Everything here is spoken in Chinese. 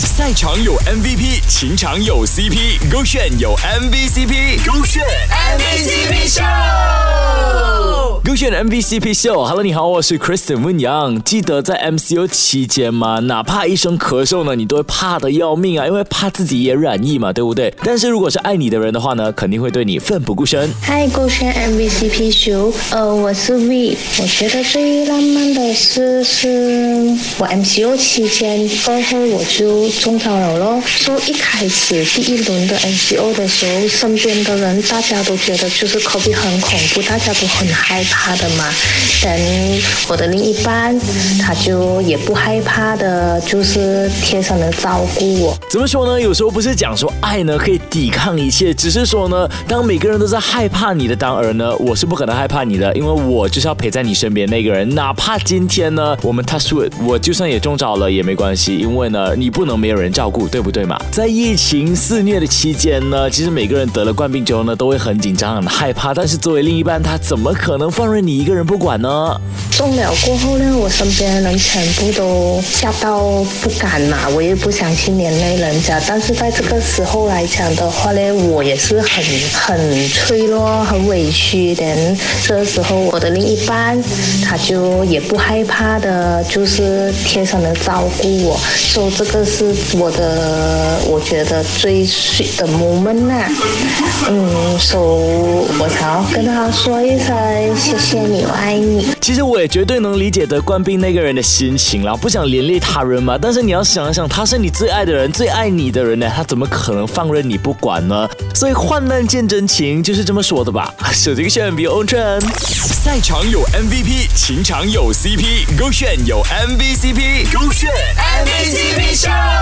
赛场有 MVP，情场有 CP，勾选有 MVCp，勾选 MVCp Show，MVCp Show。Hello，你好，我是 Kristen 温阳。记得在 MCO 期间吗？哪怕一声咳嗽呢，你都会怕的要命啊，因为怕自己也染疫嘛，对不对？但是如果是爱你的人的话呢，肯定会对你奋不顾身。嗨，勾选 MVCp Show，呃，我是 V。我觉得最浪漫的事是我 MCO 期间过后我就中招了咯。说一开始第一轮的 MCO 的时候，身边的人大家都觉得就是 COVID 很恐怖，大家都很害怕的嘛。等我的另一半，他就也不害怕的，就是贴身的照顾我。怎么说呢？有时候不是讲说爱呢可以抵抗一切，只是说呢，当每个人都在害怕你的当儿呢，我是不可能害怕你的，因为我就是要陪在你身边那个人。哪怕今天呢，我们 touch wood，我就算也中招了也没关系，因为呢，你不能没有人照顾，对不对嘛？在疫情肆虐的期间呢，其实每个人得了冠病之后呢，都会很紧张、很害怕。但是作为另一半，他怎么可能放任你一个人不管呢？中了过后呢，我身边的人全部都吓到不敢嘛，我也不想去连累人家。但是在这个时候来讲的话呢，我也是很很脆弱、很委屈的。这个时候，我的另一半他就也不害怕的，就是贴身的照顾我。说这个是我的，我觉得最 sweet 的 moment 呐。嗯，所以我想要跟他说一声 谢谢你，我爱你。其实我也绝对能理解得冠病那个人的心情啦，不想连累他人嘛。但是你要想一想，他是你最爱的人，最爱你的人呢，他怎么可能放任你不管呢？所以患难见真情就是这么说的吧。手机选 B O 圈，赛场有 MVP，情场有 CP，勾选有 MVCp，勾选 MVCp 秀。